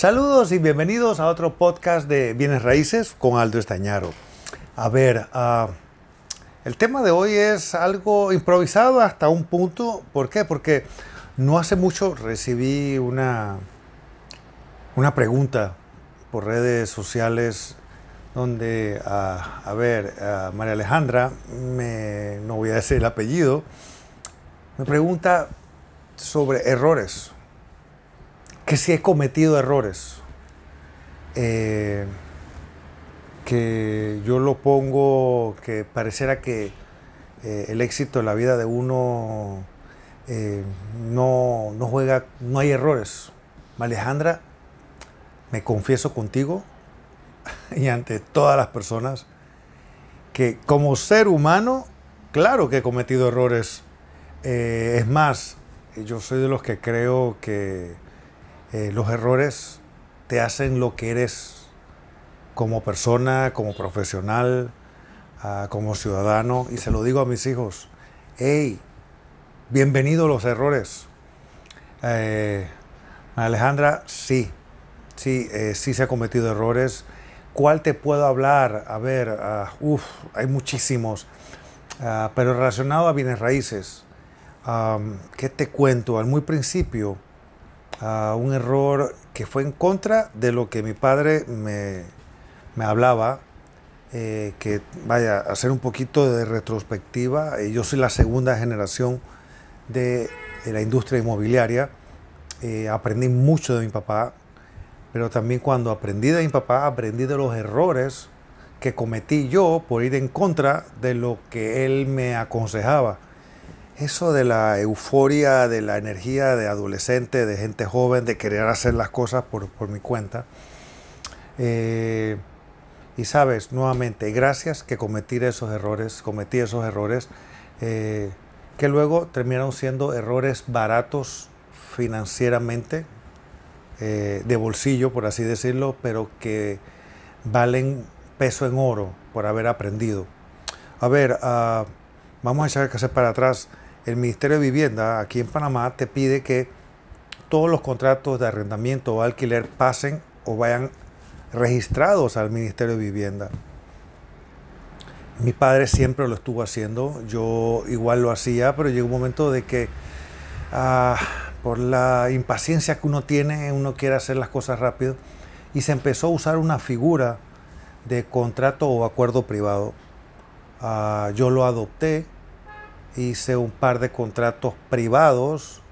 Saludos y bienvenidos a otro podcast de Bienes Raíces con Aldo Estañaro. A ver, ah, el tema de hoy es algo improvisado hasta un punto. ¿Por qué? Porque no hace mucho recibí una, una pregunta por redes sociales donde, ah, a ver, ah, María Alejandra, me, no voy a decir el apellido, me pregunta sobre errores que si he cometido errores, eh, que yo lo pongo, que pareciera que eh, el éxito en la vida de uno eh, no, no juega, no hay errores. Alejandra, me confieso contigo y ante todas las personas que como ser humano, claro que he cometido errores. es más, yo soy de los que creo que eh, los errores te hacen lo que eres como persona, como profesional, ah, como ciudadano. Y se lo digo a mis hijos, hey, bienvenidos los errores. Eh, Alejandra, sí, sí, eh, sí se ha cometido errores. ¿Cuál te puedo hablar? A ver, uff, hay muchísimos, ah, pero relacionado a bienes raíces. ¿Qué te cuento? Al muy principio, un error que fue en contra de lo que mi padre me, hablaba, eh, que vaya, a hacer un poquito de retrospectiva, eh, yo soy la segunda generación de, la industria inmobiliaria, eh, aprendí mucho de mi papá, pero también cuando aprendí de mi papá, aprendí de los errores que cometí yo por ir en contra de lo que él me aconsejaba eso de la euforia, de la energía de adolescente, de gente joven, de querer hacer las cosas por, mi cuenta. Eh, y sabes, nuevamente, gracias que cometí esos errores, cometí esos errores, eh, que luego terminaron siendo errores baratos financieramente, eh, de bolsillo, por así decirlo, pero que valen peso en oro por haber aprendido. A ver, uh, vamos a echar el hacer para atrás el Ministerio de Vivienda aquí en Panamá te pide que todos los contratos de arrendamiento o alquiler pasen o vayan registrados al Ministerio de Vivienda. Mi padre siempre lo estuvo haciendo, yo igual lo hacía, pero llegó un momento de que ah, por la impaciencia que uno tiene, uno quiere hacer las cosas rápido, y se empezó a usar una figura de contrato o acuerdo privado. Ah, yo lo adopté, hice un par de contratos privados,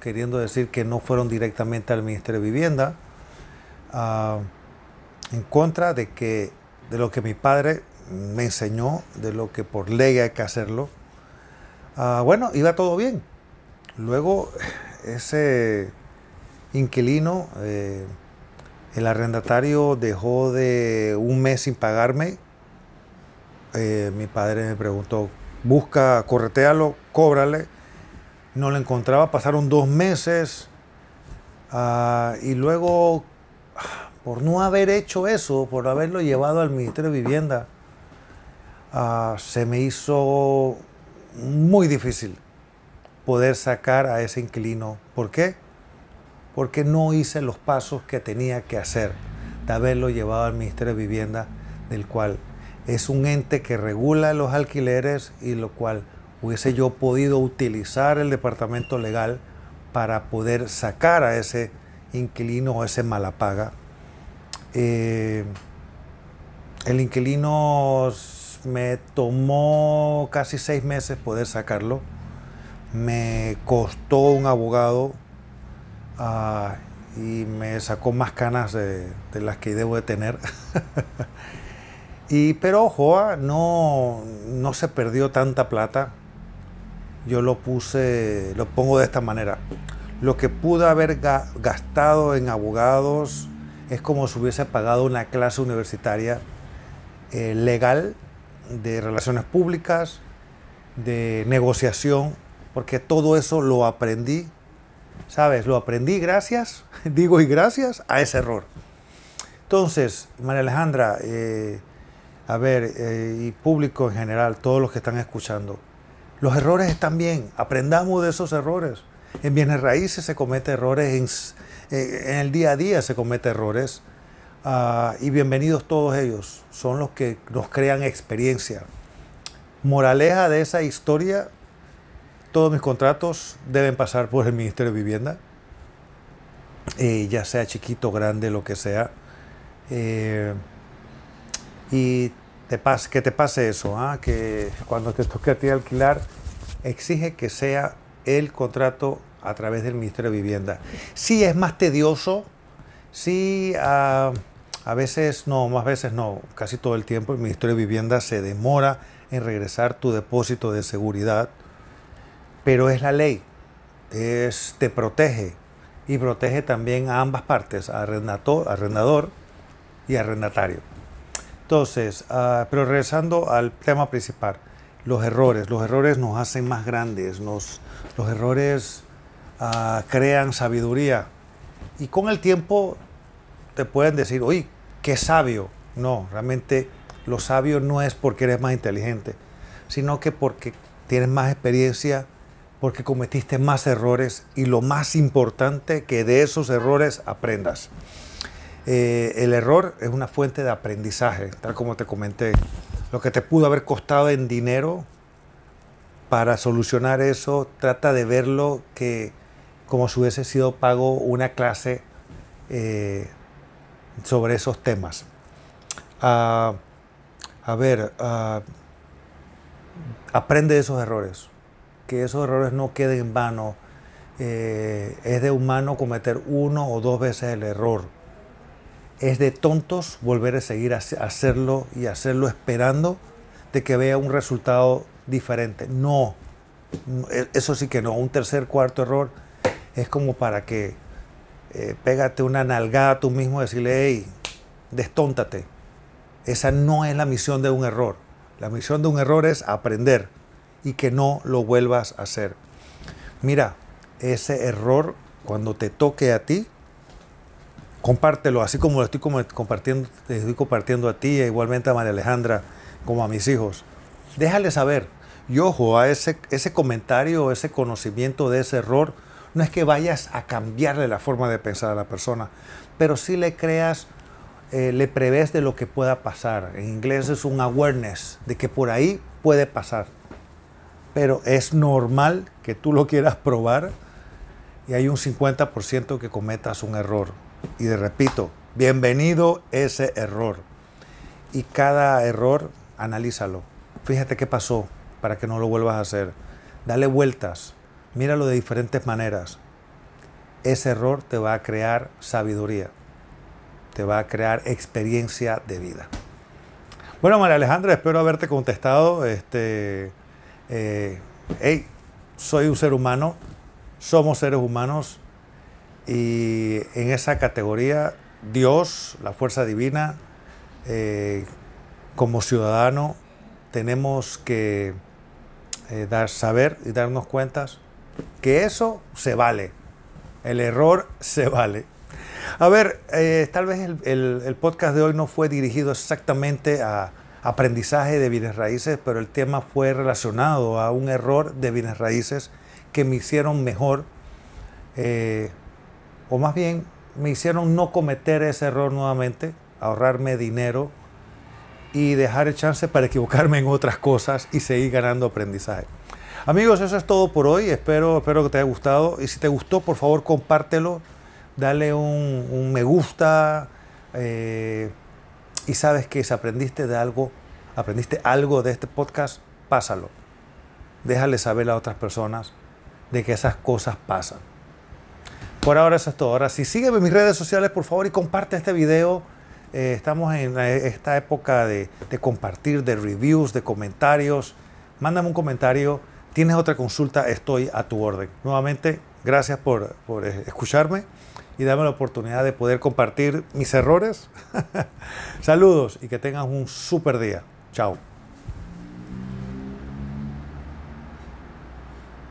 queriendo decir que no fueron directamente al Ministerio de Vivienda, ah, en contra de, que, de lo que mi padre me enseñó, de lo que por ley hay que hacerlo. Ah, bueno, iba todo bien. Luego ese inquilino, eh, el arrendatario dejó de un mes sin pagarme. Eh, mi padre me preguntó, busca, corretealo, cóbrale. No lo encontraba, pasaron dos meses ah, y luego, por no haber hecho eso, por haberlo llevado al Ministerio de Vivienda, ah, se me hizo muy difícil poder sacar a ese inquilino. ¿Por qué? Porque no hice los pasos que tenía que hacer de haberlo llevado al Ministerio de Vivienda, del cual es un ente que regula los alquileres y lo cual hubiese yo podido utilizar el departamento legal para poder sacar a ese inquilino o ese malapaga. Eh, el inquilino me tomó casi seis meses poder sacarlo. Me costó un abogado ah, y me sacó más canas de, de las que debo de tener. Y, pero ojo, ah, no, no se perdió tanta plata. Yo lo puse, lo pongo de esta manera. Lo que pude haber gastado en abogados es como si hubiese pagado una clase universitaria eh, legal de relaciones públicas, de negociación, porque todo eso lo aprendí, ¿sabes? Lo aprendí gracias, digo y gracias a ese error. Entonces, María Alejandra, eh, a ver, eh, y público en general, todos los que están escuchando, los errores están bien, aprendamos de esos errores. En bienes raíces se cometen errores en el día a día se cometen errores ah, y bienvenidos todos ellos. Son los que nos crean experiencia. Moraleja de esa historia, todos mis contratos deben pasar por el Ministerio de Vivienda, eh, ya sea chiquito, grande, lo que sea. Eh, y que te pase eso, ¿ah? que cuando te toque a ti alquilar, exige que sea el contrato a través del Ministerio de Vivienda. Sí es más tedioso, sí a veces no, más veces no, casi todo el tiempo el Ministerio de Vivienda se demora en regresar tu depósito de seguridad, pero es la ley, es, te protege y protege también a ambas partes, arrendador y arrendatario. Entonces, ah, pero regresando al tema principal, los errores. Los errores nos hacen más grandes, nos, los errores uh, crean sabiduría. Y con el tiempo te pueden decir, oye, qué sabio. No, realmente lo sabio no es porque eres más inteligente, sino que porque tienes más experiencia, porque cometiste más errores y lo más importante, que de esos errores aprendas. Eh, el error es una fuente de aprendizaje, tal como te comenté. Lo que te pudo haber costado en dinero, para solucionar eso, trata de verlo que como si hubiese sido pago una clase eh, sobre esos temas. Ah, a ver, ah, aprende de esos errores, que esos errores no queden en vano. Eh, es de humano cometer uno o dos veces el error es de tontos volver a seguir a hacerlo y hacerlo esperando de que vea un resultado diferente. No, e, eso sí que no. Un tercer, cuarto error es como para que eh, pégate una nalgada tú mismo y decirle, hey, destóntate. Esa no es la misión de un error. La misión de un error es aprender y que no lo vuelvas a hacer. Mira, ese error, cuando te toque a ti, compártelo, así como lo estoy compartiendo, estoy compartiendo a ti e igualmente a María Alejandra, como a mis hijos. Déjale saber. Y ojo, a ese, ese comentario, ese conocimiento de ese error, no es que vayas a cambiarle la forma de pensar a la persona, pero sí le creas, eh, le prevés de lo que pueda pasar. En inglés es un awareness, de que por ahí puede pasar. Pero es normal que tú lo quieras probar y hay un 50% que cometas un error. Y de repito, bienvenido ese error. Y cada error, analízalo. Fíjate qué pasó para que no lo vuelvas a hacer. Dale vueltas. Míralo de diferentes maneras. Ese error te va a crear sabiduría. Te va a crear experiencia de vida. Bueno, María Alejandra, espero haberte contestado. Este, hey, eh, soy un ser humano. Somos seres humanos y en esa categoría, Dios, la fuerza divina, eh, como ciudadano, tenemos que eh, dar, saber y darnos cuenta que eso se vale. El error se vale. A ver, eh, tal vez el, el, podcast de hoy no fue dirigido exactamente a aprendizaje de bienes raíces, pero el tema fue relacionado a un error de bienes raíces que me hicieron mejor o más bien me hicieron no cometer ese error nuevamente, ahorrarme dinero y dejar el chance para equivocarme en otras cosas y seguir ganando aprendizaje. Amigos, eso es todo por hoy. Espero, espero que te haya gustado. Y si te gustó, por favor, compártelo. Dale un, me gusta. Eh, y sabes que si aprendiste de algo, aprendiste algo de este podcast, pásalo. Déjale saber a otras personas de que esas cosas pasan. Por ahora eso es todo. Ahora sí, sígueme en mis redes sociales, por favor, y comparte este video. Eh, estamos en esta época de, compartir, de reviews, de comentarios. Mándame un comentario. Tienes otra consulta, estoy a tu orden. Nuevamente, gracias por, por escucharme y darme la oportunidad de poder compartir mis errores. Saludos y que tengas un súper día. Chao.